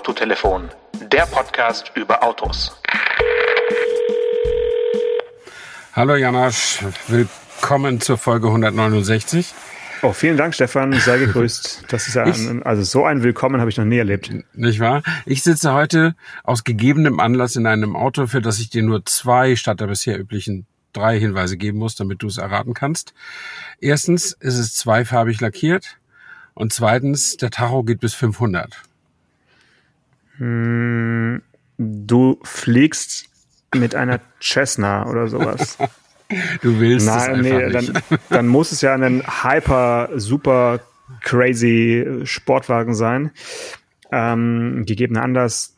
Autotelefon, der Podcast über Autos. Hallo Janasch, willkommen zur Folge 169. Oh, vielen Dank, Stefan. Sei gegrüßt. Das ist ja ein, also so ein Willkommen habe ich noch nie erlebt. Nicht wahr? Ich sitze heute aus gegebenem Anlass in einem Auto, für das ich dir nur zwei statt der bisher üblichen drei Hinweise geben muss, damit du es erraten kannst. Erstens ist es zweifarbig lackiert und zweitens der Tacho geht bis 500. Hm, du fliegst mit einer Cessna oder sowas. Du willst Nein, es nee, einfach nicht. dann, dann muss es ja ein hyper, super crazy Sportwagen sein. Ähm, gegeben Anlass,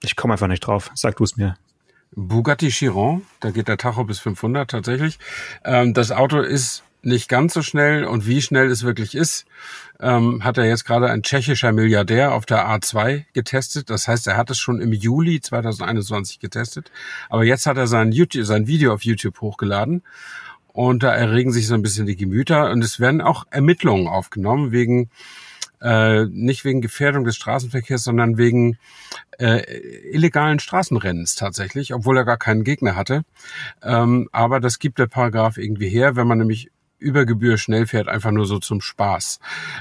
ich komme einfach nicht drauf. Sag du es mir. Bugatti Chiron, da geht der Tacho bis 500 tatsächlich. Ähm, das Auto ist nicht ganz so schnell und wie schnell es wirklich ist, ähm, hat er jetzt gerade ein tschechischer Milliardär auf der A2 getestet. Das heißt, er hat es schon im Juli 2021 getestet. Aber jetzt hat er sein, YouTube, sein Video auf YouTube hochgeladen. Und da erregen sich so ein bisschen die Gemüter. Und es werden auch Ermittlungen aufgenommen wegen äh, nicht wegen Gefährdung des Straßenverkehrs, sondern wegen äh, illegalen Straßenrennens tatsächlich, obwohl er gar keinen Gegner hatte. Ähm, aber das gibt der Paragraph irgendwie her, wenn man nämlich über Gebühr schnell fährt, einfach nur so zum Spaß.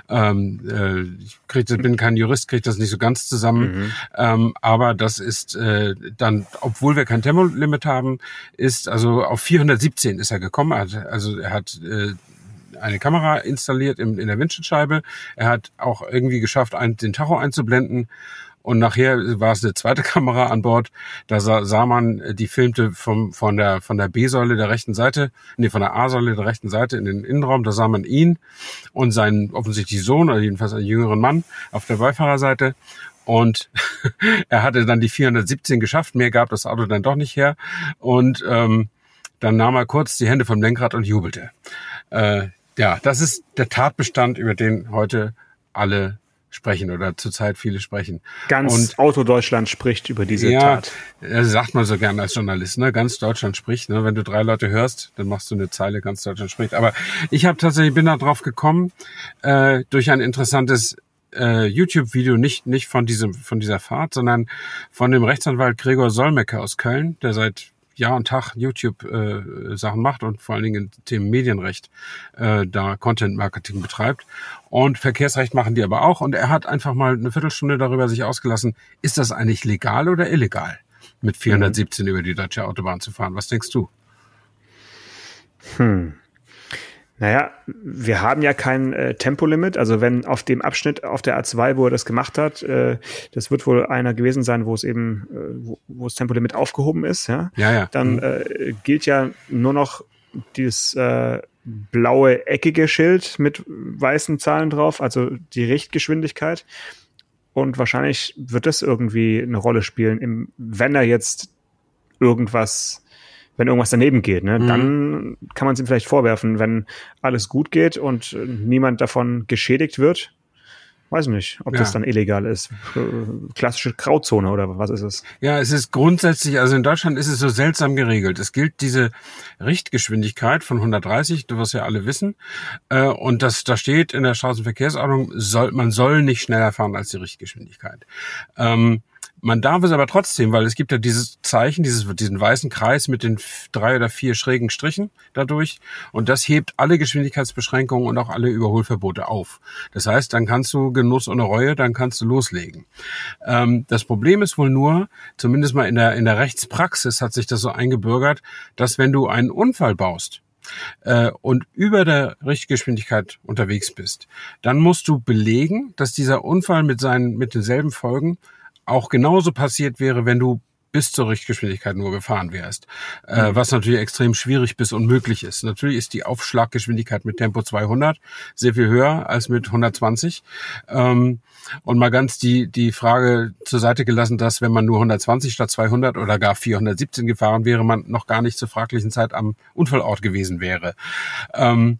Ähm, äh, ich krieg, das, bin kein Jurist, kriege das nicht so ganz zusammen, Mhm. ähm, aber das ist äh, dann, obwohl wir kein Tempolimit haben, ist also auf 417 ist er gekommen. Er hat, also er hat äh, eine Kamera installiert im, in der Windschutzscheibe. Er hat auch irgendwie geschafft, ein, den Tacho einzublenden. Und nachher war es eine zweite Kamera an Bord. Da sah, sah man, äh, die filmte vom, von der, von der B-Säule der rechten Seite, nee, von der A-Säule der rechten Seite in den Innenraum. Da sah man ihn und seinen offensichtlich Sohn oder jedenfalls einen jüngeren Mann auf der Beifahrerseite. Und er hatte dann die 417 geschafft. Mehr gab das Auto dann doch nicht her. Und ähm, dann nahm er kurz die Hände vom Lenkrad und jubelte. Äh, ja, das ist der Tatbestand, über den heute alle sprechen oder zurzeit viele sprechen. Ganz Und- Autodeutschland spricht über diese ja, Tat. das sagt man so gerne als Journalist, ne? Ganz Deutschland spricht. Ne? Wenn du drei Leute hörst, dann machst du eine Zeile, ganz Deutschland spricht. Aber ich habe tatsächlich bin da drauf gekommen äh, durch ein interessantes äh, YouTube-Video, nicht nicht von diesem von dieser Fahrt, sondern von dem Rechtsanwalt Gregor Solmecke aus Köln, der seit Jahr und Tag YouTube-Sachen macht und vor allen Dingen in Themen Medienrecht äh, da Content-Marketing betreibt. Und Verkehrsrecht machen die aber auch. Und er hat einfach mal eine Viertelstunde darüber sich ausgelassen, ist das eigentlich legal oder illegal, mit 417 über die deutsche Autobahn zu fahren? Was denkst du? Hm. Naja, wir haben ja kein äh, Tempolimit. Also wenn auf dem Abschnitt auf der A2, wo er das gemacht hat, äh, das wird wohl einer gewesen sein, wo es eben, äh, wo, wo das Tempolimit aufgehoben ist, ja. Ja, ja. Dann Mhm. äh, gilt ja nur noch dieses äh, blaue eckige Schild mit weißen Zahlen drauf, also die Richtgeschwindigkeit. Und wahrscheinlich wird das irgendwie eine Rolle spielen, im, wenn er jetzt irgendwas, wenn irgendwas daneben geht, ne, Mhm. dann kann man es ihm vielleicht vorwerfen, wenn alles gut geht und niemand davon geschädigt wird. Weiß nicht, ob das Ja. dann illegal ist. Klassische Grauzone oder was ist es? Ja, es ist grundsätzlich, also in Deutschland ist es so seltsam geregelt. Es gilt diese Richtgeschwindigkeit von 130, du wirst ja alle wissen. Äh, und das, da steht in der Straßenverkehrsordnung, soll, man soll nicht schneller fahren als die Richtgeschwindigkeit. Ähm, man darf es aber trotzdem, weil es gibt ja dieses Zeichen, dieses, diesen weißen Kreis mit den drei oder vier schrägen Strichen dadurch. Und das hebt alle Geschwindigkeitsbeschränkungen und auch alle Überholverbote auf. Das heißt, dann kannst du Genuss ohne Reue, dann kannst du loslegen. Ähm, das Problem ist wohl nur, zumindest mal in der, in der Rechtspraxis hat sich das so eingebürgert, dass wenn du einen Unfall baust, äh, und über der Richtgeschwindigkeit unterwegs bist, dann musst du belegen, dass dieser Unfall mit seinen, mit denselben Folgen auch genauso passiert wäre, wenn du bis zur Richtgeschwindigkeit nur gefahren wärst. Äh, was natürlich extrem schwierig bis unmöglich ist. Natürlich ist die Aufschlaggeschwindigkeit mit Tempo 200 sehr viel höher als mit 120. Ähm, und mal ganz die, die Frage zur Seite gelassen, dass wenn man nur 120 statt 200 oder gar 417 gefahren wäre, man noch gar nicht zur fraglichen Zeit am Unfallort gewesen wäre. Ähm,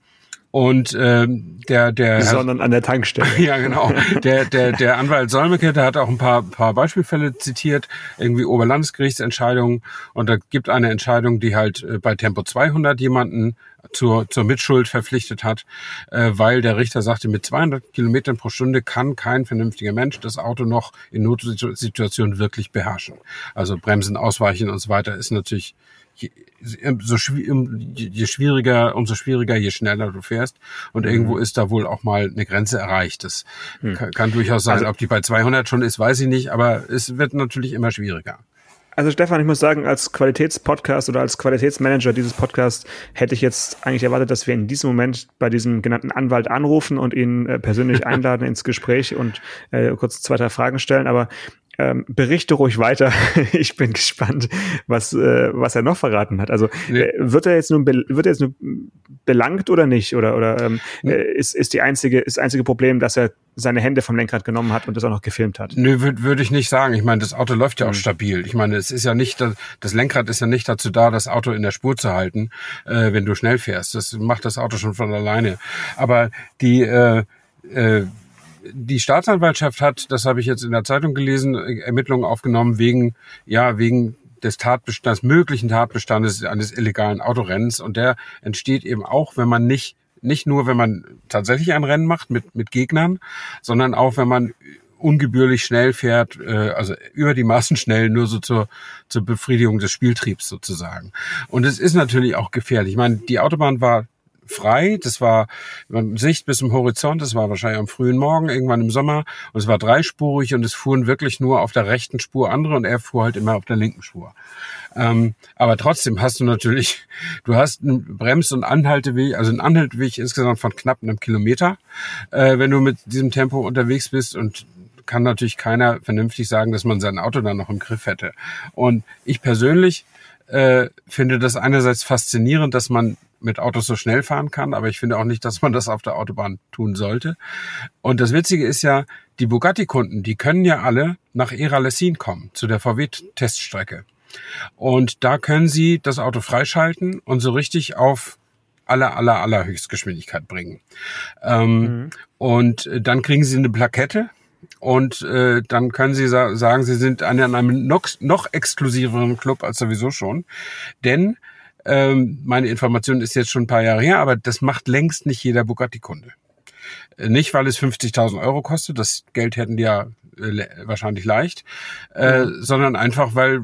Und äh, der, der sondern an der Tankstelle. ja, genau. Der, der, der Anwalt Solmecke, der hat auch ein paar, paar Beispielfälle zitiert, irgendwie Oberlandesgerichtsentscheidungen. Und da gibt eine Entscheidung, die halt äh, bei Tempo 200 jemanden zur, zur Mitschuld verpflichtet hat, äh, weil der Richter sagte, mit 200 Kilometern pro Stunde kann kein vernünftiger Mensch das Auto noch in Notsituationen wirklich beherrschen. Also Bremsen, Ausweichen und so weiter ist natürlich je, so je schwieriger, umso schwieriger, je schneller du fährst. Und mhm. irgendwo ist da wohl auch mal eine Grenze erreicht. Das mhm. kann, kann, durchaus sein. Also, Ob die bei 200 schon ist, weiß ich nicht. Aber es wird natürlich immer schwieriger. Also Stefan, ich muss sagen, als Qualitätspodcast oder als Qualitätsmanager dieses Podcasts hätte ich jetzt eigentlich erwartet, dass wir in diesem Moment bei diesem genannten Anwalt anrufen und ihn äh, persönlich einladen ins Gespräch und äh, kurz zwei, drei Fragen stellen. Aber ähm, berichte ruhig weiter. ich bin gespannt, was, äh, was er noch verraten hat. Also nee. äh, wird er jetzt nun wird er jetzt nun belangt oder nicht? Oder, oder ähm, hm. äh, ist, ist die einzige, ist das einzige Problem, dass er seine Hände vom Lenkrad genommen hat und das auch noch gefilmt hat? Nö, würde würd ich nicht sagen. Ich meine, das Auto läuft ja auch mhm. stabil. Ich meine, es ist ja nicht, das Lenkrad ist ja nicht dazu da, das Auto in der Spur zu halten, äh, wenn du schnell fährst. Das macht das Auto schon von alleine. Aber die äh, äh, die Staatsanwaltschaft hat, das habe ich jetzt in der Zeitung gelesen, Ermittlungen aufgenommen wegen, ja, wegen des Tatbestands, möglichen Tatbestandes eines illegalen Autorennens. Und der entsteht eben auch, wenn man nicht, nicht nur, wenn man tatsächlich ein Rennen macht mit, mit Gegnern, sondern auch, wenn man ungebührlich schnell fährt, äh, also über die Maßen schnell, nur so zur, zur Befriedigung des Spieltriebs sozusagen. Und es ist natürlich auch gefährlich. Ich meine, die Autobahn war frei. Das war Sicht bis zum Horizont. Das war wahrscheinlich am frühen Morgen, irgendwann im Sommer. Und es war dreispurig und es fuhren wirklich nur auf der rechten Spur andere und er fuhr halt immer auf der linken Spur. Ähm, aber trotzdem hast du natürlich, du hast einen Brems- und Anhalteweg, also einen Anhalteweg insgesamt von knapp einem Kilometer, äh, wenn du mit diesem Tempo unterwegs bist und kann natürlich keiner vernünftig sagen, dass man sein Auto dann noch im Griff hätte. Und ich persönlich äh, finde das einerseits faszinierend, dass man mit Autos so schnell fahren kann, aber ich finde auch nicht, dass man das auf der Autobahn tun sollte. Und das Witzige ist ja, die Bugatti-Kunden, die können ja alle nach Era-Lessin kommen, zu der VW-Teststrecke. Und da können sie das Auto freischalten und so richtig auf aller, aller, aller Höchstgeschwindigkeit bringen. Ähm, mhm. Und dann kriegen sie eine Plakette und äh, dann können Sie sa sagen, Sie sind an einem noch, noch exklusiveren Club als sowieso schon. Denn ähm, meine Information ist jetzt schon ein paar Jahre her, aber das macht längst nicht jeder Bugatti-Kunde. Äh, nicht, weil es 50.000 Euro kostet, das Geld hätten die ja äh, wahrscheinlich leicht, äh, mhm. sondern einfach, weil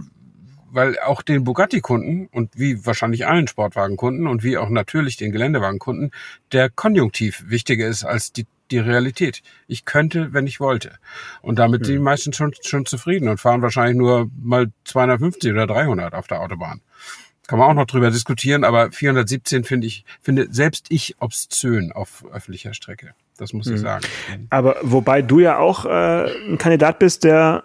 weil auch den Bugatti-Kunden und wie wahrscheinlich allen Sportwagenkunden und wie auch natürlich den Geländewagenkunden der Konjunktiv wichtiger ist als die, die Realität. Ich könnte, wenn ich wollte. Und damit sind die hm. meisten schon, schon zufrieden und fahren wahrscheinlich nur mal 250 oder 300 auf der Autobahn. Kann man auch noch drüber diskutieren, aber 417 finde ich, finde selbst ich obszön auf öffentlicher Strecke. Das muss ich mhm. sagen. Aber wobei du ja auch äh, ein Kandidat bist, der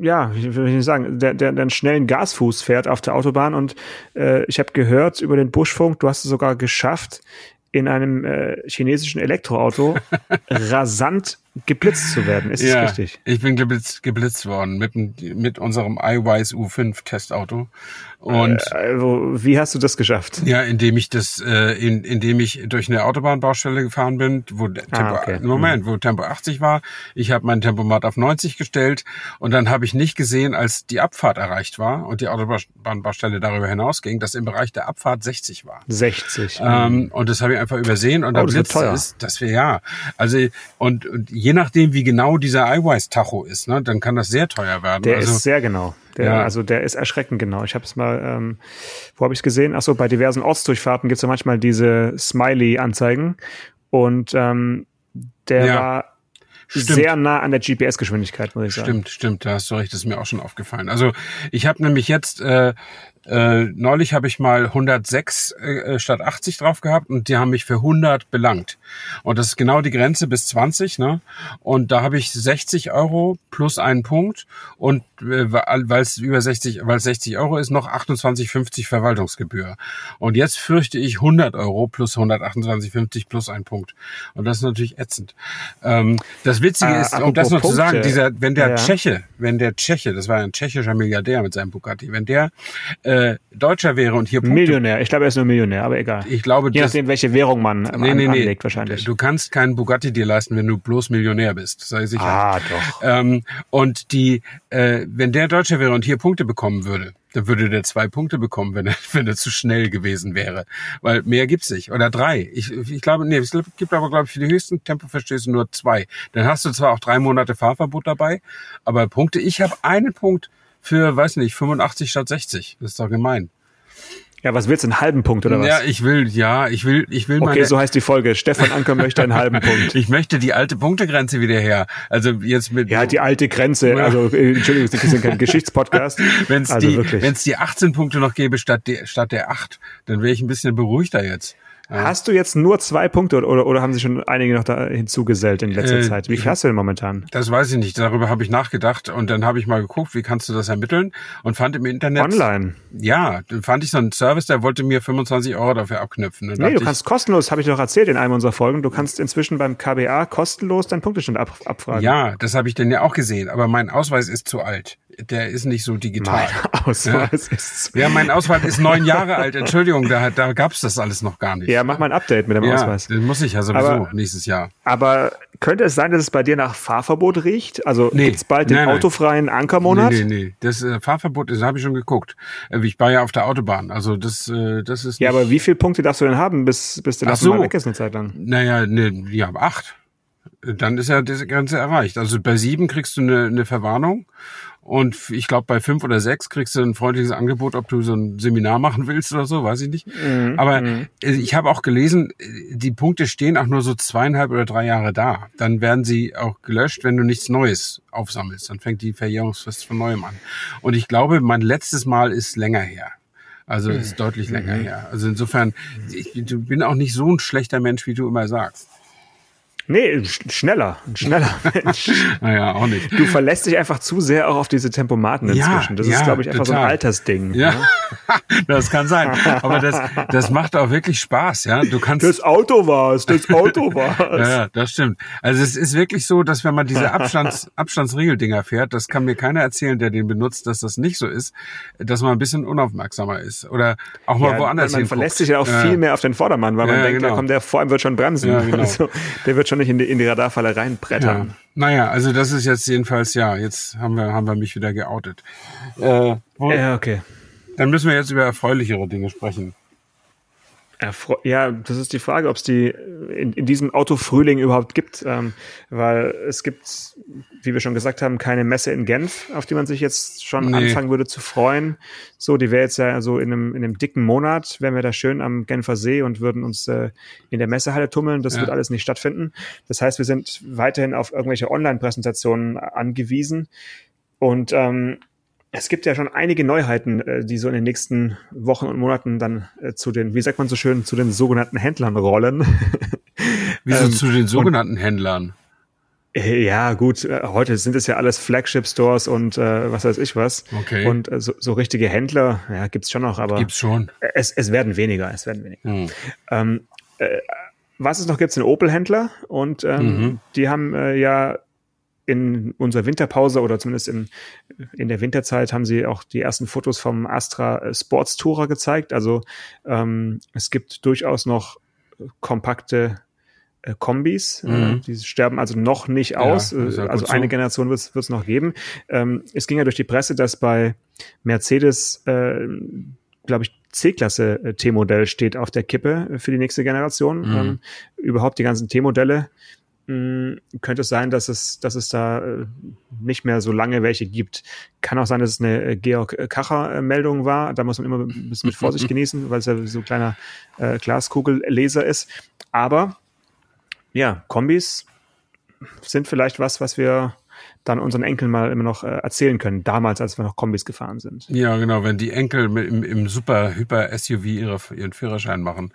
ja, wie will ich nicht sagen, der, der, der einen schnellen Gasfuß fährt auf der Autobahn und äh, ich habe gehört über den Buschfunk, du hast es sogar geschafft, in einem äh, chinesischen Elektroauto rasant geblitzt zu werden. Ist ja, das richtig? Ich bin geblitzt, geblitzt worden mit, mit unserem iWise U5 Testauto. Und also, wie hast du das geschafft? Ja, indem ich das, äh, in, indem ich durch eine Autobahnbaustelle gefahren bin, wo ah, Tempo, ah, okay. Moment, wo Tempo 80 war. Ich habe mein Tempomat auf 90 gestellt und dann habe ich nicht gesehen, als die Abfahrt erreicht war und die Autobahnbaustelle darüber hinausging, dass im Bereich der Abfahrt 60 war. 60. Ähm, und das habe ich einfach übersehen und oh, der Blitz ist, ist, das wäre ja. Also und, und je nachdem, wie genau dieser iWise-Tacho ist, ne, dann kann das sehr teuer werden. Der also, ist sehr genau. Der, ja. Also der ist erschreckend genau. Ich habe es mal, ähm, wo habe ich es gesehen? Achso, bei diversen Ortsdurchfahrten gibt es ja manchmal diese Smiley-Anzeigen. Und ähm, der ja. war Stimmt. sehr nah an der GPS-Geschwindigkeit, muss ich sagen. Stimmt, stimmt, da hast du recht, das ist mir auch schon aufgefallen. Also ich habe nämlich jetzt äh, äh, neulich habe ich mal 106 äh, statt 80 drauf gehabt und die haben mich für 100 belangt. Und das ist genau die Grenze bis 20, ne? Und da habe ich 60 Euro plus einen Punkt und äh, weil es über 60, weil es 60 Euro ist, noch 28,50 Verwaltungsgebühr. Und jetzt fürchte ich 100 Euro plus 128,50 plus ein Punkt. Und das ist natürlich ätzend. Ähm, das Witzige äh, ist, um das noch Punkte. zu sagen, dieser, wenn der ja. Tscheche, wenn der Tscheche, das war ein tschechischer Milliardär mit seinem Bugatti, wenn der äh, äh, Deutscher wäre und hier Punkte, Millionär. Ich glaube, er ist nur Millionär, aber egal. Ich glaube, je nachdem, welche Währung man nee, an, nee, nee. anlegt wahrscheinlich. Du kannst keinen Bugatti dir leisten, wenn du bloß Millionär bist. Sei sicher. Ah, doch. Ähm, und die, äh, wenn der Deutscher wäre und hier Punkte bekommen würde, dann würde der zwei Punkte bekommen, wenn er, wenn er zu schnell gewesen wäre. Weil mehr gibt's nicht. Oder drei. Ich, ich glaube, nee, es gibt aber, glaube ich, für die höchsten Tempoverstöße nur zwei. Dann hast du zwar auch drei Monate Fahrverbot dabei, aber Punkte, ich habe einen Punkt für, weiß nicht, 85 statt 60. Das ist doch gemein. Ja, was willst du, einen halben Punkt oder was? Ja, ich will, ja, ich will, ich will Okay, so heißt die Folge. Stefan Anker möchte einen halben Punkt. ich möchte die alte Punktegrenze wieder her. Also jetzt mit. Ja, die alte Grenze. Also, äh, Entschuldigung, das ist kein Geschichtspodcast. Wenn es Also die, wenn's die 18 Punkte noch gäbe statt, der statt der 8, dann wäre ich ein bisschen beruhigter jetzt. Hast du jetzt nur zwei Punkte oder, oder haben sich schon einige noch da hinzugesellt in letzter Äh, Zeit? Wie viel hast du denn momentan? Das weiß ich nicht. Darüber habe ich nachgedacht und dann habe ich mal geguckt, wie kannst du das ermitteln und fand im Internet. Online. Ja, dann fand ich so einen Service, der wollte mir 25 Euro dafür abknüpfen. Nee, du ich, kannst kostenlos, habe ich doch erzählt in einem unserer Folgen, du kannst inzwischen beim KBA kostenlos deinen Punktestand ab, abfragen. Ja, das habe ich denn ja auch gesehen, aber mein Ausweis ist zu alt. Der ist nicht so digital. Mein Ausweis ist. Ja, mein Ausweis ist neun Jahre alt. Entschuldigung, da, da gab's das alles noch gar nicht. Ja, mach mal ein Update mit dem ja Ausweis. den muss ich ja sowieso Aber- nächstes Jahr. Aber könnte es sein, dass es bei dir nach Fahrverbot riecht? Also Nee. gibt's bald den Nein, autofreien Ankermonat? Nee, nee, nee. Das äh, Fahrverbot, das habe ich schon geguckt. Äh, ich war ja auf der Autobahn. Also das, äh, das ist. Ja, aber wie viele Punkte darfst du denn haben, bis, bis der Ach Lappen so. mal weg ist eine Zeit lang? Naja, ne, ja, acht. Dann ist ja diese Grenze erreicht. Also bei sieben kriegst du eine, eine Verwarnung. Und ich glaube, bei fünf oder sechs kriegst du ein freundliches Angebot, ob du so ein Seminar machen willst oder so, weiß ich nicht. Mhm, Aber äh, ich habe auch gelesen, äh, die Punkte stehen auch nur so zweieinhalb oder drei Jahre da. Dann werden sie auch gelöscht, wenn du nichts Neues aufsammelst. Dann fängt die Verjährungsfrist von neuem an. Und ich glaube, mein letztes Mal ist länger her. Also Mhm. ist deutlich länger her. Also insofern, ich bin auch nicht so ein schlechter Mensch, wie du immer sagst. Nee, sch- schneller, schneller Mensch. Naja, auch nicht. Du verlässt dich einfach zu sehr auch auf diese Tempomaten Ja, inzwischen. Das ist, ja, glaube ich, einfach so ein total. Altersding. Ja, das kann sein. Aber das, das macht auch wirklich Spaß, ja. Du kannst. Das Auto war's, das Auto war's. ja, ja, das stimmt. Also es ist wirklich so, dass wenn man diese Abstands, Abstandsregeldinger fährt, das kann mir keiner erzählen, der den benutzt, dass das nicht so ist, dass man ein bisschen unaufmerksamer ist. Oder auch mal Ja, woanders man hinguckt. verlässt sich ja auch Ja. viel mehr auf den Vordermann, weil man Ja, denkt, genau. ja, komm, der vor ihm wird schon bremsen. Ja, genau. also, der wird schon nicht in die, in die Radarfalle Ja. reinbrettern. Naja, also das ist jetzt jedenfalls, ja, jetzt haben wir, haben wir mich wieder geoutet. Äh, Ja, okay. Dann müssen wir jetzt über erfreulichere Dinge sprechen. Erfre ja, das ist die Frage, ob es die in, in diesem Autofrühling überhaupt gibt, ähm, weil es gibt, wie wir schon gesagt haben, keine Messe in Genf, auf die man sich jetzt schon Nee. anfangen würde zu freuen. So, die wäre jetzt ja so in einem, in einem dicken Monat, wären wir da schön am Genfer See und würden uns äh, in der Messehalle tummeln. Das Ja. wird alles nicht stattfinden. Das heißt, wir sind weiterhin auf irgendwelche Online-Präsentationen angewiesen. Und ähm, es gibt ja schon einige Neuheiten, äh, die so in den nächsten Wochen und Monaten dann äh, zu den, wie sagt man so schön, zu den sogenannten Händlern rollen. Wieso Ähm, zu den sogenannten Händlern? Äh, ja, gut, heute sind es ja alles Flagship-Stores und äh, was weiß ich was. Okay. Und äh, so, so richtige Händler, ja, gibt's schon noch, aber Gibt's schon. es, es werden weniger, es werden weniger. Hm. Ähm, äh, was es noch gibt, sind Opel-Händler und ähm, Mhm. die haben äh, ja in unserer Winterpause oder zumindest in, in der Winterzeit haben sie auch die ersten Fotos vom Astra äh, Sports Tourer gezeigt. Also ähm, es gibt durchaus noch kompakte äh, Kombis. Äh, Mhm. die sterben also noch nicht Ja, aus. ist ja Äh, also eine so. Generation wird es noch geben. Ähm, es ging ja durch die Presse, dass bei Mercedes, äh, glaube ich, C-Klasse äh, T-Modell steht auf der Kippe für die nächste Generation. Mhm. Ähm, überhaupt die ganzen T-Modelle könnte es sein, dass es, dass es da äh, nicht mehr so lange welche gibt. Kann auch sein, dass es eine äh, Georg Kacher-Meldung war. Da muss man immer ein bisschen mit Vorsicht genießen, weil es ja so ein kleiner äh, Glaskugelleser ist. Aber ja, Kombis sind vielleicht was, was wir dann unseren Enkeln mal immer noch äh, erzählen können, damals, als wir noch Kombis gefahren sind. Ja, genau, wenn die Enkel im, im super hyper SUV ihre, ihren Führerschein machen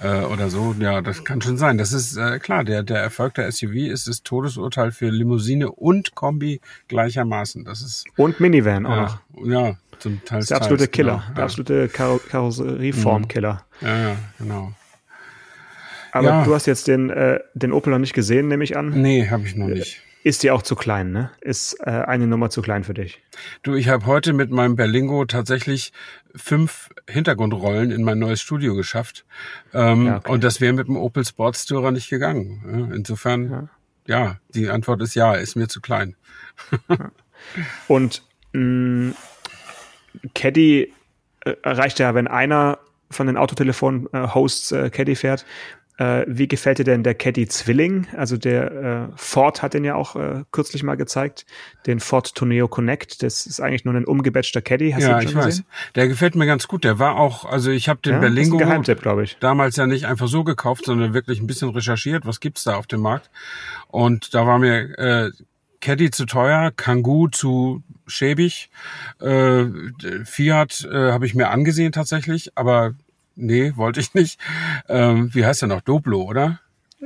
äh, oder so, ja, das kann schon sein. Das ist äh, klar, der, der Erfolg der SUV ist das Todesurteil für Limousine und Kombi gleichermaßen. Das ist Und Minivan auch ja, noch. ja zum Teil. Das ist der absolute Killer, Genau, der absolute Karo Karosserieform-Killer. ja. ja, ja, genau. Aber Ja. du hast jetzt den, äh, den Opel noch nicht gesehen, nehme ich an. Nee, habe ich noch nicht. Ist dir auch zu klein, ne? Ist äh, eine Nummer zu klein für dich. Du, ich habe heute mit meinem Berlingo tatsächlich fünf Hintergrundrollen in mein neues Studio geschafft. Ähm, Ja, okay. Und das wäre mit dem Opel Sportstourer nicht gegangen. Ja, Insofern, Ja. ja. die Antwort ist ja, ist mir zu klein. Und mh, Caddy äh, reicht ja, wenn einer von den Autotelefon-Hosts äh, Caddy fährt. Äh, wie gefällt dir denn der Caddy Zwilling? Also der äh, Ford hat den ja auch äh, kürzlich mal gezeigt, den Ford Tourneo Connect. Das ist eigentlich nur ein umgebatchter Caddy. Hast ja, ich weiß. gesehen? Der gefällt mir ganz gut. Der war auch, also ich habe den Ja, Berlingo damals ja nicht einfach so gekauft, sondern wirklich ein bisschen recherchiert, was gibt's da auf dem Markt. Und da war mir äh, Caddy zu teuer, Kangoo zu schäbig, äh, Fiat äh, habe ich mir angesehen tatsächlich, aber nee, wollte ich nicht. Ähm, wie heißt der noch? Doblo, oder?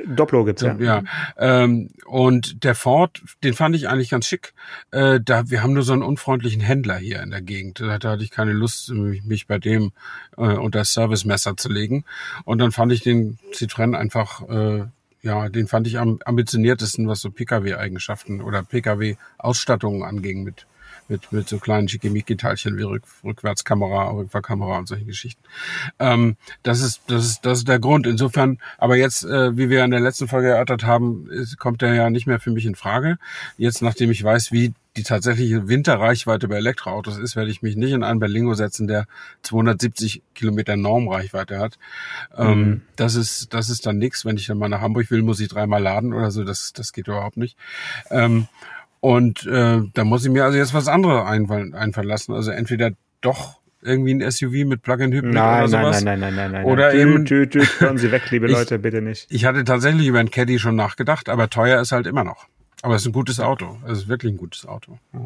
Dopplo gibt's ja. Ja. Ähm, und der Ford, den fand ich eigentlich ganz schick. Äh, da, wir haben nur so einen unfreundlichen Händler hier in der Gegend. Da, da hatte ich keine Lust, mich, mich bei dem äh, unter das Servicemesser zu legen. Und dann fand ich den Citroën einfach, äh, ja, den fand ich am ambitioniertesten, was so Pkw-Eigenschaften oder Pkw-Ausstattungen anging mit mit, mit so kleinen Schickimicki-Teilchen wie Rück, Rückwärtskamera, Rückfahrkamera und solche Geschichten. Ähm, das ist, das ist, das ist der Grund. Insofern, aber jetzt, äh, wie wir in der letzten Folge erörtert haben, ist, kommt der ja nicht mehr für mich in Frage. Jetzt, nachdem ich weiß, wie die tatsächliche Winterreichweite bei Elektroautos ist, werde ich mich nicht in einen Berlingo setzen, der 270 Kilometer Normreichweite hat. Ähm, das ist, das ist dann nichts. Wenn ich dann mal nach Hamburg will, muss ich dreimal laden oder so. Das, das geht überhaupt nicht. Ähm, und äh, da muss ich mir also jetzt was anderes einfallen, einfallen lassen. Also entweder doch irgendwie ein SUV mit Plug-in-Hybrid oder Nein, nein, sowas. nein, nein, nein, nein. Oder nein. eben- Düt, düt, düt, hören Sie weg, liebe Ich- Leute, bitte nicht. Ich hatte tatsächlich über ein Caddy schon nachgedacht, aber teuer ist halt immer noch. Aber es ist ein gutes Auto. Es ist wirklich ein gutes Auto. Ja.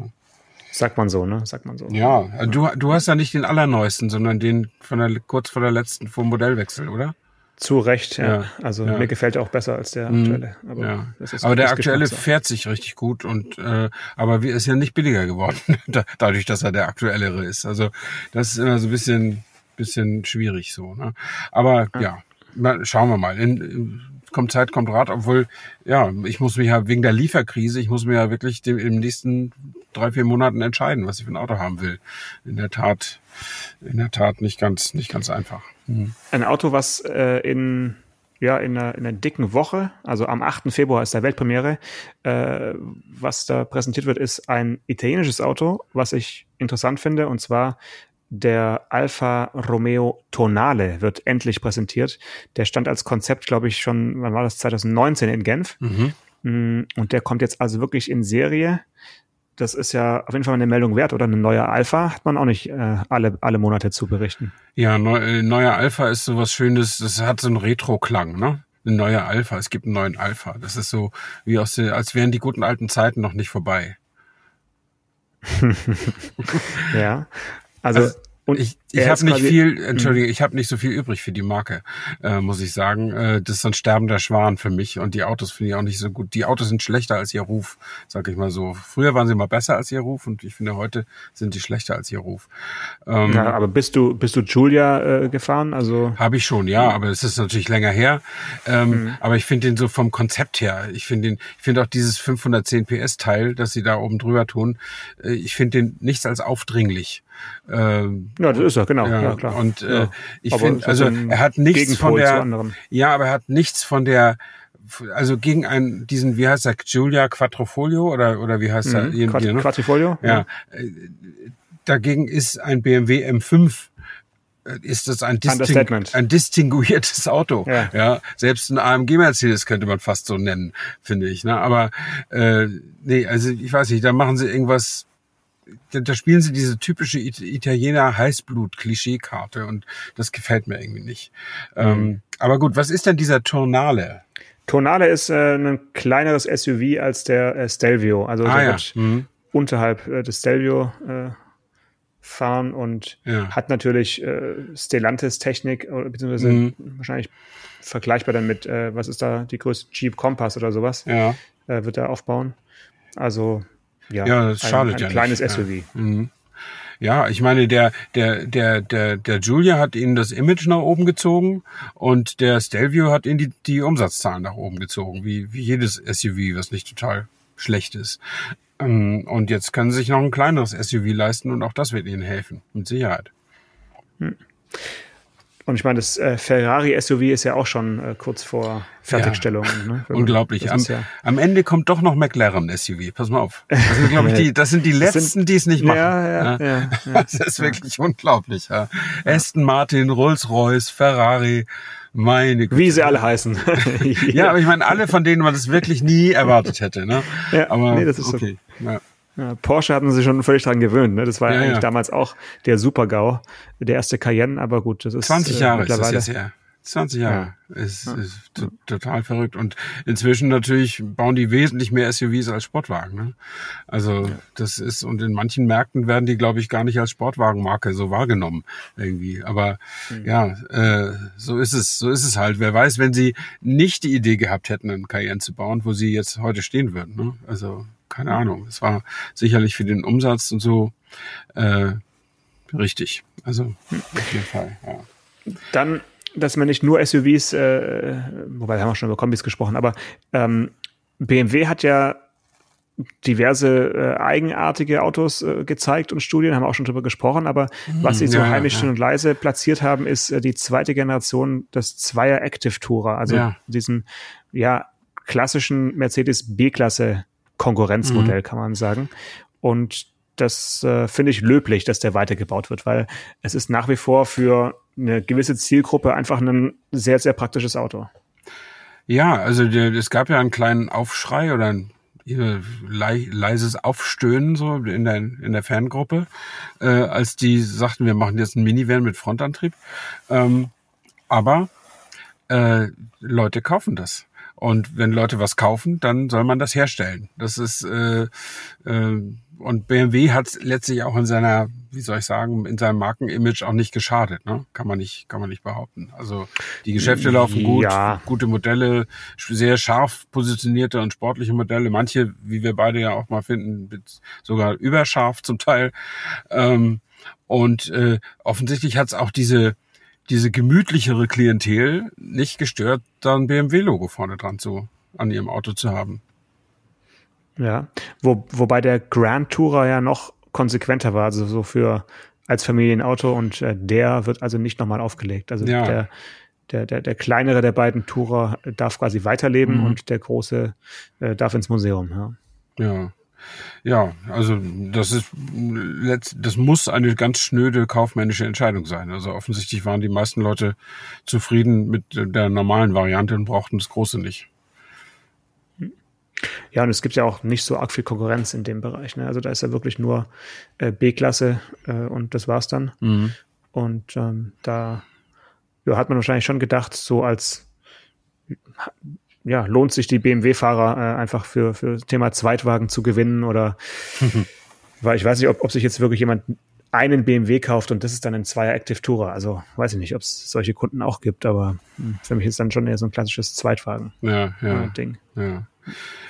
Sagt man so, ne? Sagt man so. Ja, du, du hast ja nicht den allerneuesten, sondern den von der, kurz vor der letzten, vom Modellwechsel, oder? Zu Recht, ja. Ja, Also ja. mir gefällt er auch besser als der Mhm. aktuelle. Aber, ja. das ist, aber der aktuelle fährt sich richtig gut und äh, aber wie ist ja nicht billiger geworden, da- dadurch, dass er der aktuellere ist. Also das ist immer so ein bisschen bisschen schwierig so. Ne? Aber ja, mal, schauen wir mal. In, in, kommt Zeit, kommt Rat, obwohl ja, ich muss mich ja wegen der Lieferkrise, ich muss mir ja wirklich dem, im nächsten drei vier Monaten entscheiden, was ich für ein Auto haben will. In der Tat, in der Tat nicht ganz nicht ganz einfach. Hm. Ein Auto, was äh, in, ja, in, einer, in einer dicken Woche, also am 8. Februar ist der Weltpremiere, äh, was da präsentiert wird, ist ein italienisches Auto, was ich interessant finde, und zwar der Alfa Romeo Tonale wird endlich präsentiert. Der stand als Konzept, glaube ich, schon, wann war das, 2019 in Genf. Mhm. Mm, Und der kommt jetzt also wirklich in Serie. Das ist ja auf jeden Fall eine Meldung wert, oder? Eine neue Alpha hat man auch nicht äh, alle, alle Monate zu berichten. Ja, neu, äh, neuer Alpha ist sowas Schönes, das hat so einen Retro-Klang, ne? Ein neuer Alpha, es gibt einen neuen Alpha. Das ist so, wie aus der, als wären die guten alten Zeiten noch nicht vorbei. Ja. Also, Also, und Ich, ich habe nicht viel, entschuldige, ich habe nicht so viel übrig für die Marke, äh, muss ich sagen. Äh, das ist ein sterbender Schwan für mich und die Autos finde ich auch nicht so gut. Die Autos sind schlechter als ihr Ruf, sag ich mal so. Früher waren sie mal besser als ihr Ruf und ich finde heute sind die schlechter als ihr Ruf. Ähm, Ja, aber bist du, bist du Julia äh, gefahren? Also, Habe ich schon, ja, aber es ist natürlich länger her. Ähm, Mhm. Aber ich finde den so vom Konzept her. Ich finde den, ich finde auch dieses 510 PS Teil, das sie da oben drüber tun. äh, Ich finde den nichts als aufdringlich. Ähm, ja, das ist er, genau, ja, ja, klar. Und äh, ja. ich finde, so also er hat nichts Gegenpol von der, ja, aber er hat nichts von der, also gegen einen, diesen, wie heißt der, Giulia Quattrofolio oder oder wie heißt er? Mhm. ne? Quattrifolio? Ja, äh, dagegen ist ein BMW M5 äh, ist das ein, disting ein distinguiertes Auto. Ja. Ja. selbst ein AMG Mercedes könnte man fast so nennen, finde ich. Ne? Aber äh, nee, also ich weiß nicht, da machen sie irgendwas. Da, da spielen sie diese typische It Italiener Heißblut-Klischeekarte und das gefällt mir irgendwie nicht. Ähm, aber gut, was ist denn dieser Tonale? Tonale ist äh, ein kleineres SUV als der äh, Stelvio. Also Ah der ja. wird Mhm. unterhalb äh, des Stelvio äh, fahren und Ja. hat natürlich äh, Stellantis-Technik, oder beziehungsweise Mhm. wahrscheinlich vergleichbar dann mit, äh, was ist da die größte Jeep Compass oder sowas, Ja. äh, wird er aufbauen. Also ja, Ja, das ein, schadet ein ja kleines nicht. SUV. Ja. Mhm. Ja, ich meine, der, der, der, der, der Julia hat ihnen das Image nach oben gezogen und der Stelvio hat ihnen die, die Umsatzzahlen nach oben gezogen, wie, wie jedes SUV, was nicht total schlecht ist. Ähm, und jetzt können sie sich noch ein kleineres SUV leisten und auch das wird ihnen helfen, mit Sicherheit. Hm. Und ich meine, das äh, Ferrari SUV ist ja auch schon äh, kurz vor Fertigstellung. Ja. Ne? Unglaublich. Am, ja am, Ende kommt doch noch McLaren SUV. Pass mal auf. Das sind, glaube ich, die, das sind die letzten, die es nicht machen. Ja, ja, ja. ja das ist wirklich unglaublich. Ja. Aston Martin, Rolls-Royce, Ferrari. Meine Güte. Wie sie alle heißen. ja, aber ich meine, alle, von denen man das wirklich nie erwartet hätte. Ne? Ja, aber nee, das ist okay. So. Ja. Ja, Porsche hatten sich schon völlig dran gewöhnt. Ne? Das war ja, eigentlich ja. damals auch der Super-GAU, der erste Cayenne, aber gut, das ist 20 Jahre äh, ist das jetzt her. 20 Jahre. Ja. Ist, ist total verrückt. Und inzwischen natürlich bauen die wesentlich mehr SUVs als Sportwagen. Ne? Also das ist, und in manchen Märkten werden die, glaube ich, gar nicht als Sportwagenmarke so wahrgenommen irgendwie. Aber mhm. ja, äh, so ist es, so ist es halt. Wer weiß, wenn sie nicht die Idee gehabt hätten, einen Cayenne zu bauen, wo sie jetzt heute stehen würden. Ne? Also keine Ahnung. Es war sicherlich für den Umsatz und so äh, richtig. Also auf jeden Fall, ja. Dann, dass man nicht nur SUVs, äh, wobei haben wir schon über Kombis gesprochen, aber ähm, BMW hat ja diverse äh, eigenartige Autos äh, gezeigt und Studien, haben wir auch schon drüber gesprochen, aber mhm, was sie so ja, heimisch ja. und leise platziert haben, ist äh, die zweite Generation des Zweier Active Tourer, also ja. diesen ja klassischen Mercedes B-Klasse Konkurrenzmodell, mhm. kann man sagen. Und das äh, finde ich löblich, dass der weitergebaut wird, weil es ist nach wie vor für eine gewisse Zielgruppe einfach ein sehr, sehr praktisches Auto. Ja, also es gab ja einen kleinen Aufschrei oder ein leises Aufstöhnen so in der in der Fangruppe, äh, als die sagten, wir machen jetzt einen Minivan mit Frontantrieb. Ähm, aber äh, Leute kaufen das. Und wenn Leute was kaufen, dann soll man das herstellen. Das ist äh, äh, und BMW hat letztlich auch in seiner, wie soll ich sagen, in seinem Markenimage auch nicht geschadet, ne? Kann man nicht, kann man nicht behaupten. Also die Geschäfte laufen gut, ja. gute Modelle, sehr scharf positionierte und sportliche Modelle. Manche, wie wir beide ja auch mal finden, sogar überscharf zum Teil. Ähm, und äh, offensichtlich hat es auch diese diese gemütlichere Klientel nicht gestört, da ein BMW-Logo vorne dran zu, an ihrem Auto zu haben. Ja, Wo, wobei der Grand Tourer ja noch konsequenter war, also so für als Familienauto und äh, der wird also nicht nochmal aufgelegt. Also ja. der, der, der, der kleinere der beiden Tourer darf quasi weiterleben mhm. und der große äh, darf ins Museum. Ja. ja. Ja, also das ist das muss eine ganz schnöde kaufmännische Entscheidung sein. Also offensichtlich waren die meisten Leute zufrieden mit der normalen Variante und brauchten das große nicht. Ja, und es gibt ja auch nicht so arg viel Konkurrenz in dem Bereich. Ne? Also da ist ja wirklich nur äh, B-Klasse äh, und das war's dann. Mhm. Und ähm, da ja, hat man wahrscheinlich schon gedacht, so als ja, lohnt sich die BMW-Fahrer äh, einfach für, für das Thema Zweitwagen zu gewinnen oder weil ich weiß nicht, ob, ob sich jetzt wirklich jemand einen BMW kauft und das ist dann ein Zweier Active Tourer. Also weiß ich nicht, ob es solche Kunden auch gibt, aber hm, für mich ist dann schon eher so ein klassisches Zweitwagen ja, ja, Ding. Ja.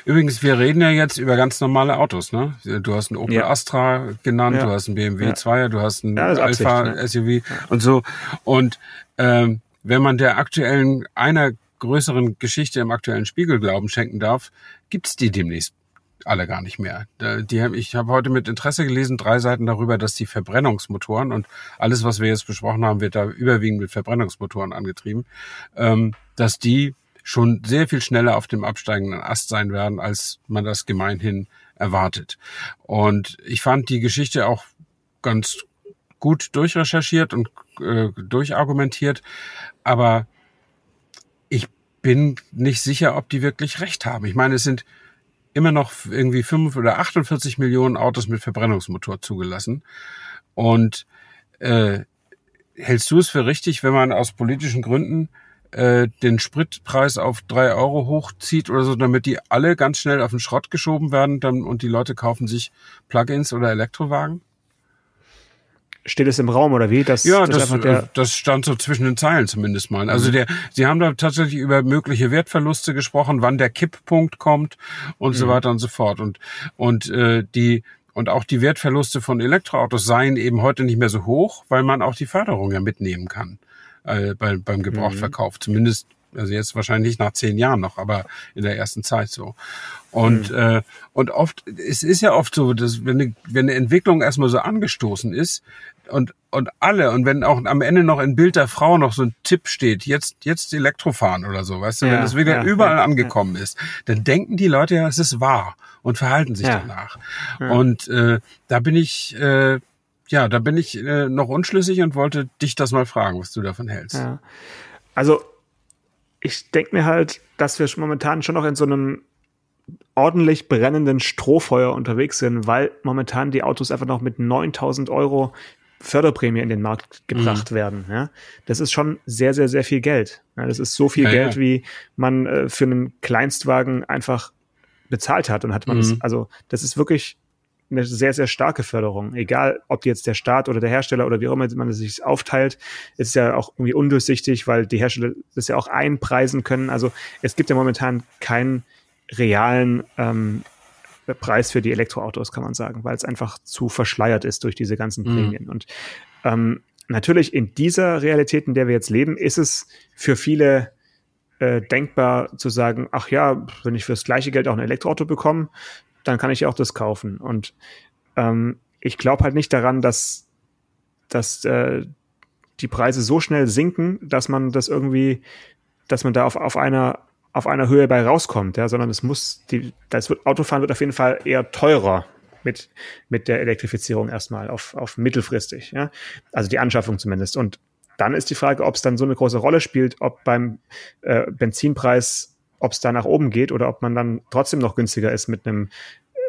Übrigens, wir reden ja jetzt über ganz normale Autos, ne? Du hast einen Opel. Astra genannt, du hast einen BMW ja. 2er, du hast einen Alpha ne? SUV und so. Und ähm, wenn man der aktuellen einer größeren Geschichte im aktuellen Spiegel Glauben schenken darf, gibt's die demnächst alle gar nicht mehr. Die, ich habe heute mit Interesse gelesen, drei Seiten darüber, dass die Verbrennungsmotoren und alles, was wir jetzt besprochen haben, wird da überwiegend mit Verbrennungsmotoren angetrieben, ähm, dass die schon sehr viel schneller auf dem absteigenden Ast sein werden, als man das gemeinhin erwartet. Und ich fand die Geschichte auch ganz gut durchrecherchiert und äh, durchargumentiert, aber bin nicht sicher, ob die wirklich recht haben. Ich meine, es sind immer noch irgendwie 5 oder 48 Millionen Autos mit Verbrennungsmotor zugelassen. Und äh, hältst du es für richtig, wenn man aus politischen Gründen äh, den Spritpreis auf drei Euro hochzieht oder so, damit die alle ganz schnell auf den Schrott geschoben werden dann, und die Leute kaufen sich Plugins oder Elektrowagen? Steht es im Raum oder wie? Das, ja, das, das, äh, das, stand so zwischen den Zeilen zumindest mal. Also der, Sie haben da tatsächlich über mögliche Wertverluste gesprochen, wann der Kipppunkt kommt und mhm. so weiter und so fort. Und und äh, die und auch die Wertverluste von Elektroautos seien eben heute nicht mehr so hoch, weil man auch die Förderung ja mitnehmen kann äh, bei, beim Gebrauchtverkauf. Mhm. Zumindest also jetzt wahrscheinlich nach zehn Jahren noch, aber in der ersten Zeit so. Und, mhm. äh, und oft, es ist ja oft so, dass wenn eine, wenn eine Entwicklung erstmal so angestoßen ist und, und alle, und wenn auch am Ende noch ein Bild der Frau noch so ein Tipp steht, jetzt, jetzt Elektrofahren oder so, weißt du, ja, wenn das wieder ja, überall ja, angekommen ist, dann denken die Leute ja, es ist wahr und verhalten sich danach. Und äh, da bin ich, äh, ja, da bin ich äh, noch unschlüssig und wollte dich das mal fragen, was du davon hältst. Also ich denke mir halt, dass wir momentan schon noch in so einem ordentlich brennenden Strohfeuer unterwegs sind, weil momentan die Autos einfach noch mit 9000 Euro Förderprämie in den Markt gebracht mhm. werden. Ja? Das ist schon sehr, sehr, sehr viel Geld. Ja, das ist so viel ja, Geld, wie man äh, für einen Kleinstwagen einfach bezahlt hat. Und hat man mhm. das, also das ist wirklich eine sehr, sehr starke Förderung. Egal, ob jetzt der Staat oder der Hersteller oder wie auch immer man es sich aufteilt, ist ja auch irgendwie undurchsichtig, weil die Hersteller das ja auch einpreisen können. Also es gibt ja momentan keinen realen ähm, Preis für die Elektroautos, kann man sagen, weil es einfach zu verschleiert ist durch diese ganzen mhm. Prämien. Mhm. Und ähm, natürlich in dieser Realität, in der wir jetzt leben, ist es für viele äh, denkbar zu sagen, ach ja, wenn ich fürs gleiche Geld auch ein Elektroauto bekomme, dann kann ich auch das kaufen. Und ähm, ich glaube halt nicht daran, dass, dass äh, die Preise so schnell sinken, dass man das irgendwie, dass man da auf, auf einer auf einer Höhe bei rauskommt, ja, sondern es muss die, das wird, Autofahren wird auf jeden Fall eher teurer mit mit der Elektrifizierung erstmal auf auf mittelfristig, ja, also die Anschaffung zumindest. Und dann ist die Frage, ob es dann so eine große Rolle spielt, ob beim äh, Benzinpreis ob es da nach oben geht oder ob man dann trotzdem noch günstiger ist, mit einem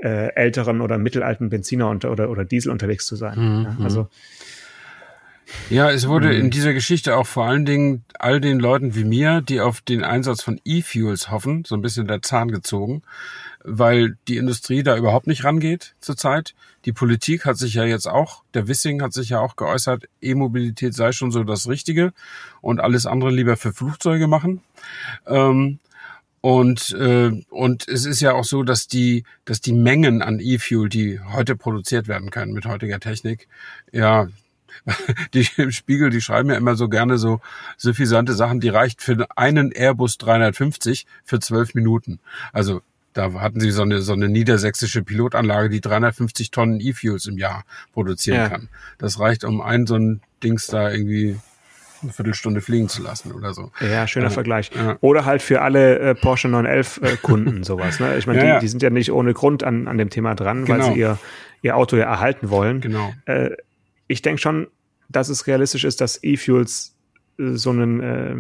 äh, älteren oder mittelalten Benziner unter, oder, oder Diesel unterwegs zu sein. Mhm. Ja, also ja, es wurde in mhm. dieser Geschichte auch vor allen Dingen all den Leuten wie mir, die auf den Einsatz von E-Fuels hoffen, so ein bisschen der Zahn gezogen, weil die Industrie da überhaupt nicht rangeht zurzeit. Die Politik hat sich ja jetzt auch, der Wissing hat sich ja auch geäußert, E-Mobilität sei schon so das Richtige und alles andere lieber für Flugzeuge machen. Ähm, und, äh, und es ist ja auch so, dass die, dass die Mengen an E-Fuel, die heute produziert werden können mit heutiger Technik, ja, die im Spiegel, die schreiben ja immer so gerne so suffisante Sachen, die reicht für einen Airbus 350 für zwölf Minuten. Also da hatten sie so eine, so eine niedersächsische Pilotanlage, die 350 Tonnen E-Fuels im Jahr produzieren ja. kann. Das reicht, um ein so ein Dings da irgendwie eine Viertelstunde fliegen zu lassen oder so. Ja, schöner äh, Vergleich. Ja. Oder halt für alle äh, Porsche 911 äh, Kunden sowas. Ne? Ich meine, ja, die, die, sind ja nicht ohne Grund an, an dem Thema dran, genau. weil sie ihr, ihr Auto ja erhalten wollen. Genau. Äh, ich denke schon, dass es realistisch ist, dass E-Fuels äh, so einen äh,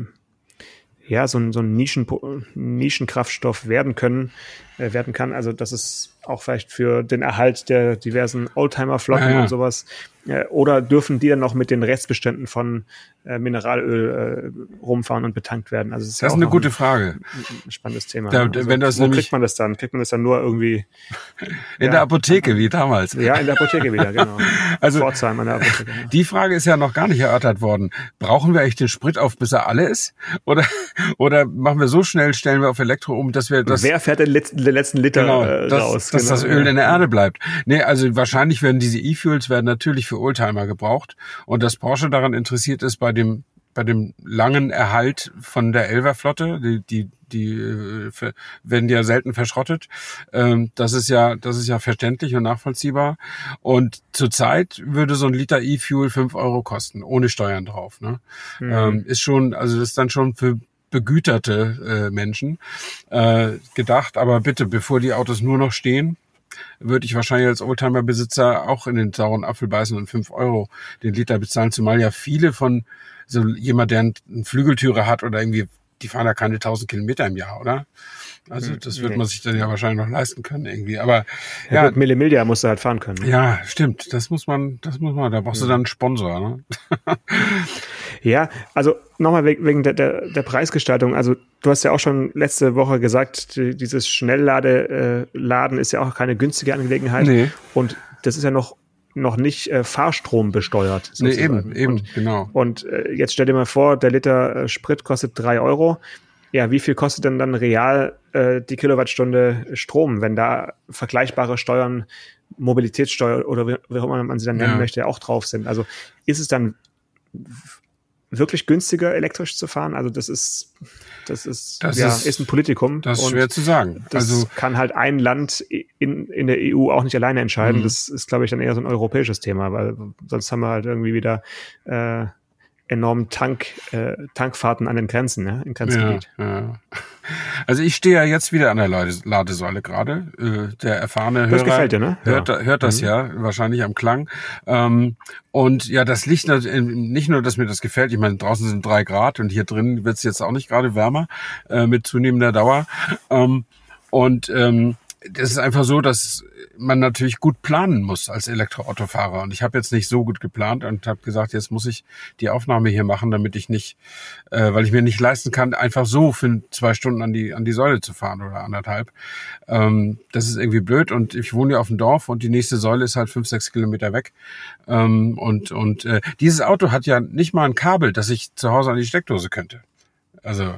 ja, so ein, so Nischen, Nischenkraftstoff werden können, äh, werden kann. Also, dass es auch vielleicht für den Erhalt der diversen Oldtimer-Flotten ja, ja. und sowas oder dürfen die dann noch mit den Restbeständen von äh, Mineralöl äh, rumfahren und betankt werden? Also das ist, das ist eine gute ein, Frage. Ein spannendes Thema. Da, also, wenn das wo kriegt man das dann? Kriegt man das dann nur irgendwie in ja, der Apotheke wie damals? Ja, in der Apotheke wieder, genau. also Pforzheim an der Apotheke. Ja. Die Frage ist ja noch gar nicht erörtert worden. Brauchen wir eigentlich den Sprit auf, bis er alle ist? Oder oder machen wir so schnell, stellen wir auf Elektro um, dass wir das? Wer fährt den letzten, den letzten Liter genau, äh, dass, raus? Dass genau. das Öl in der Erde bleibt. Nee, also wahrscheinlich werden diese E-Fuels werden natürlich für für Oldtimer gebraucht. Und dass Porsche daran interessiert ist, bei dem bei dem langen Erhalt von der Elverflotte, die, die, die äh, werden ja selten verschrottet. Ähm, das ist ja, das ist ja verständlich und nachvollziehbar. Und zurzeit würde so ein Liter E-Fuel fünf Euro kosten, ohne Steuern drauf. Ne? Mhm. Ähm, ist schon, also das ist dann schon für begüterte äh, Menschen äh, gedacht. Aber bitte, bevor die Autos nur noch stehen, würde ich wahrscheinlich als Oldtimer-Besitzer auch in den sauren Apfel beißen und fünf Euro den Liter bezahlen, zumal ja viele von so jemand, der einen Flügeltüre hat oder irgendwie, die fahren ja keine tausend Kilometer im Jahr, oder? Also hm, das wird nee. man sich dann ja wahrscheinlich noch leisten können irgendwie. Aber ja, ja Mille Millia musst du halt fahren können. Ne? Ja, stimmt. Das muss man, das muss man. Da brauchst ja. du dann einen Sponsor. Ne? ja, also nochmal wegen der, der, der Preisgestaltung. Also du hast ja auch schon letzte Woche gesagt, dieses Schnelllade-Laden äh, ist ja auch keine günstige Angelegenheit. Nee. Und das ist ja noch noch nicht äh, Fahrstrom besteuert. Nee, eben, eben, und, genau. Und äh, jetzt stell dir mal vor, der Liter äh, Sprit kostet drei Euro ja, wie viel kostet denn dann real äh, die Kilowattstunde Strom, wenn da vergleichbare Steuern Mobilitätssteuer oder wie, wie auch immer man sie dann nennen Ja. möchte, auch drauf sind. Also ist es dann wirklich günstiger, elektrisch zu fahren? Also das ist, das ist, Das ja, ist- ist, ein Politikum. Das ist schwer zu sagen. Das Also kann halt ein Land in, in der EU auch nicht alleine entscheiden. Mhm. Das ist, glaube ich, dann eher so ein europäisches Thema, weil sonst haben wir halt irgendwie wieder äh, enormen Tank, äh, Tankfahrten an den Grenzen, ne? im Ja, Grenzgebiet. ja. Also ich stehe ja jetzt wieder an der Lade- Ladesäule gerade. Äh, Der erfahrene Das Hörer gefällt dir, ne? hört, Ja. hört das Mhm. ja wahrscheinlich am Klang. Ähm, und ja, das nat- äh, nicht nur, dass mir das gefällt. Ich meine, draußen sind drei Grad und hier drin wird es jetzt auch nicht gerade wärmer äh, mit zunehmender Dauer. Ähm, und ähm, das ist einfach so, dass man natürlich gut planen muss als Elektroautofahrer. Und ich habe jetzt nicht so gut geplant und habe gesagt, jetzt muss ich die Aufnahme hier machen, damit ich nicht, äh, weil ich mir nicht leisten kann, einfach so für zwei Stunden an die an die Säule zu fahren oder anderthalb. Ähm, das ist irgendwie blöd. Und ich wohne ja auf dem Dorf und die nächste Säule ist halt fünf, sechs Kilometer weg. Ähm, und und äh, dieses Auto hat ja nicht mal ein Kabel, das ich zu Hause an die Steckdose könnte. Also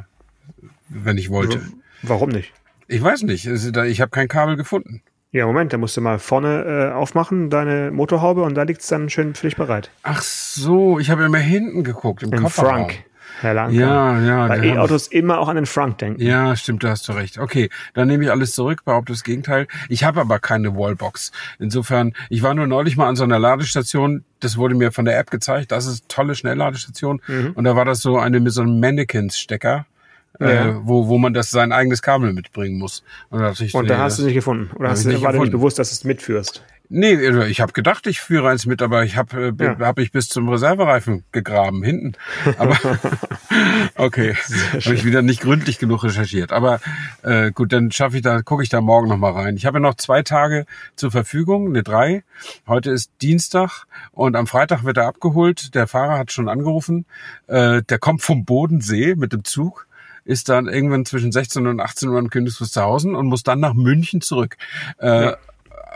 wenn ich wollte. Warum nicht? Ich weiß nicht. Ich habe kein Kabel gefunden. Ja, Moment, da musst du mal vorne äh, aufmachen, deine Motorhaube, und da liegt's dann schön für dich bereit. Ach so, ich habe immer hinten geguckt im Im Kofferraum. Frank, Herr Lanka. Ja, ja. Bei E-Autos immer auch an den Frank denken. Ja, stimmt, da hast du recht. Okay, dann nehme ich alles zurück, behaupte das Gegenteil. Ich habe aber keine Wallbox. Insofern, ich war nur neulich mal an so einer Ladestation, das wurde mir von der App gezeigt, das ist tolle Schnellladestation. Mhm. Und da war das so eine mit so einem Mannequins-Stecker, äh, Ja. wo, wo man das sein eigenes Kabel mitbringen muss. Und da, ich, Und nee, da hast das- du nicht gefunden. Oder hast du, nicht war dir nicht bewusst, dass du es mitführst? Nee, also ich habe gedacht, ich führe eins mit, aber ich habe äh, Ja. hab ich bis zum Reservereifen gegraben hinten. Aber okay, habe ich wieder nicht gründlich genug recherchiert. Aber äh, gut, dann schaffe ich da, gucke ich da morgen noch mal rein. Ich habe ja noch zwei Tage zur Verfügung, ne drei. Heute ist Dienstag und am Freitag wird er abgeholt. Der Fahrer hat schon angerufen. Äh, der kommt vom Bodensee mit dem Zug ist dann irgendwann zwischen 16 und 18 Uhr in Königsfuß zu Hause und muss dann nach München zurück. Äh, Ja.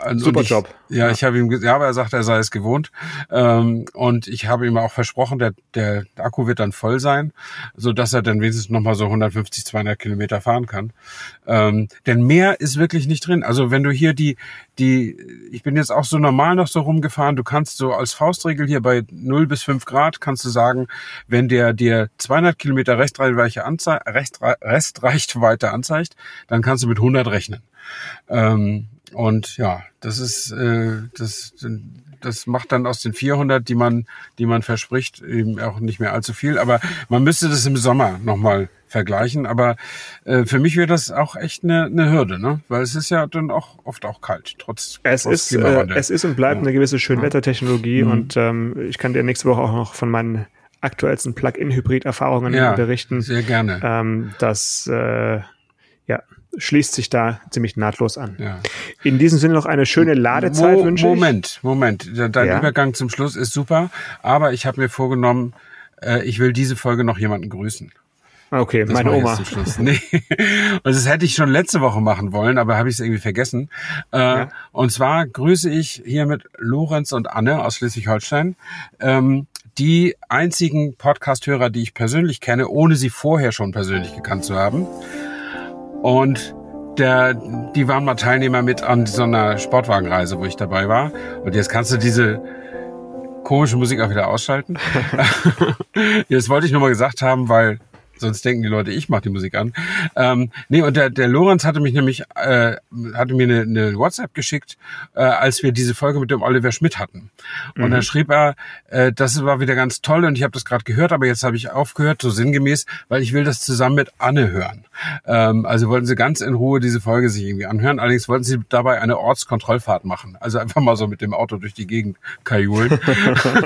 Und Super ich, Job. Ja, ich habe ihm, ja, aber er sagt, er sei es gewohnt. Ähm, und ich habe ihm auch versprochen, der, der Akku wird dann voll sein, so dass er dann wenigstens noch mal so 150, 200 Kilometer fahren kann. Ähm, denn mehr ist wirklich nicht drin. Also wenn du hier die, die, ich bin jetzt auch so normal noch so rumgefahren, du kannst so als Faustregel hier bei 0 bis 5 Grad kannst du sagen, wenn der dir 200 Kilometer Restreichweite anzeigt, Restre Restreichweite anzeigt, dann kannst du mit 100 rechnen. Ähm, und ja, das ist, äh, das, das macht dann aus den 400, die man, die man verspricht, eben auch nicht mehr allzu viel. Aber man müsste das im Sommer nochmal vergleichen. Aber äh, für mich wäre das auch echt eine, eine Hürde, ne? Weil es ist ja dann auch oft auch kalt, trotz, Es trotz ist, äh, es ist und bleibt Ja. eine gewisse Schönwettertechnologie Mhm. und ähm, ich kann dir nächste Woche auch noch von meinen aktuellsten Plug-in-Hybrid-Erfahrungen ja, berichten. sehr gerne. Ähm, das äh, ja, schließt sich da ziemlich nahtlos an. Ja. In diesem Sinne noch eine schöne Ladezeit Mo wünsche ich. Moment, Moment. Dein Ja? Übergang zum Schluss ist super, aber ich habe mir vorgenommen, äh, ich will diese Folge noch jemanden grüßen. Okay, Das meine Oma. zum Schluss. Nee. Und das hätte ich schon letzte Woche machen wollen, aber habe ich es irgendwie vergessen. Äh, Ja. Und zwar grüße ich hiermit Lorenz und Anne aus Schleswig-Holstein, ähm, die einzigen Podcast-Hörer, die ich persönlich kenne, ohne sie vorher schon persönlich gekannt zu haben. Und der, die waren mal Teilnehmer mit an so einer Sportwagenreise, wo ich dabei war. Und jetzt kannst du diese komische Musik auch wieder ausschalten. Jetzt wollte ich nur mal gesagt haben, weil sonst denken die Leute, ich mache die Musik an. Ähm, nee, und der, der Lorenz hatte mich nämlich, äh, hatte mir eine, eine WhatsApp geschickt, äh, als wir diese Folge mit dem Oliver Schmidt hatten. Und dann schrieb er, äh, das war wieder ganz toll und ich habe das gerade gehört, aber jetzt habe ich aufgehört, so sinngemäß, weil ich will das zusammen mit Anne hören. Ähm, also wollten sie ganz in Ruhe diese Folge sich irgendwie anhören. Allerdings wollten sie dabei eine Ortskontrollfahrt machen. Also einfach mal so mit dem Auto durch die Gegend kajulen.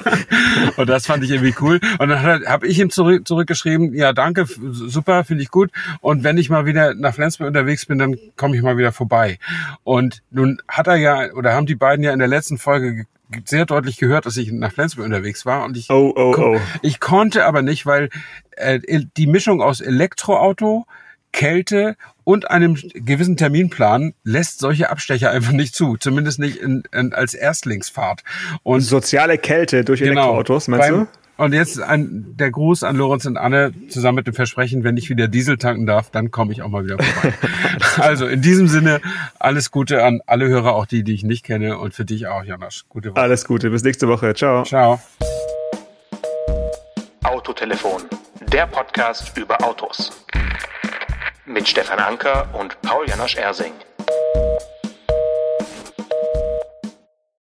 und das fand ich irgendwie cool. Und dann habe ich ihm zurück, zurückgeschrieben, ja danke, super, finde ich gut. Und wenn ich mal wieder nach Flensburg unterwegs bin, dann komme ich mal wieder vorbei. Und nun hat er ja, oder haben die beiden ja in der letzten Folge ge- sehr deutlich gehört, dass ich nach Flensburg unterwegs war. Und ich Oh, oh, oh. ich konnte aber nicht, weil äh, die Mischung aus Elektroauto, Kälte und einem gewissen Terminplan lässt solche Abstecher einfach nicht zu. Zumindest nicht in, in, als Erstlingsfahrt. Und Soziale Kälte durch genau, Elektroautos, meinst beim, du? Und jetzt ein, der Gruß an Lorenz und Anne zusammen mit dem Versprechen, wenn ich wieder Diesel tanken darf, dann komme ich auch mal wieder vorbei. also in diesem Sinne alles Gute an alle Hörer, auch die, die ich nicht kenne und für dich auch, Jonas. Gute Woche. Alles Gute, bis nächste Woche. Ciao. Ciao. Autotelefon, der Podcast über Autos. Mit Stefan Anker und Paul Janosch Ersing.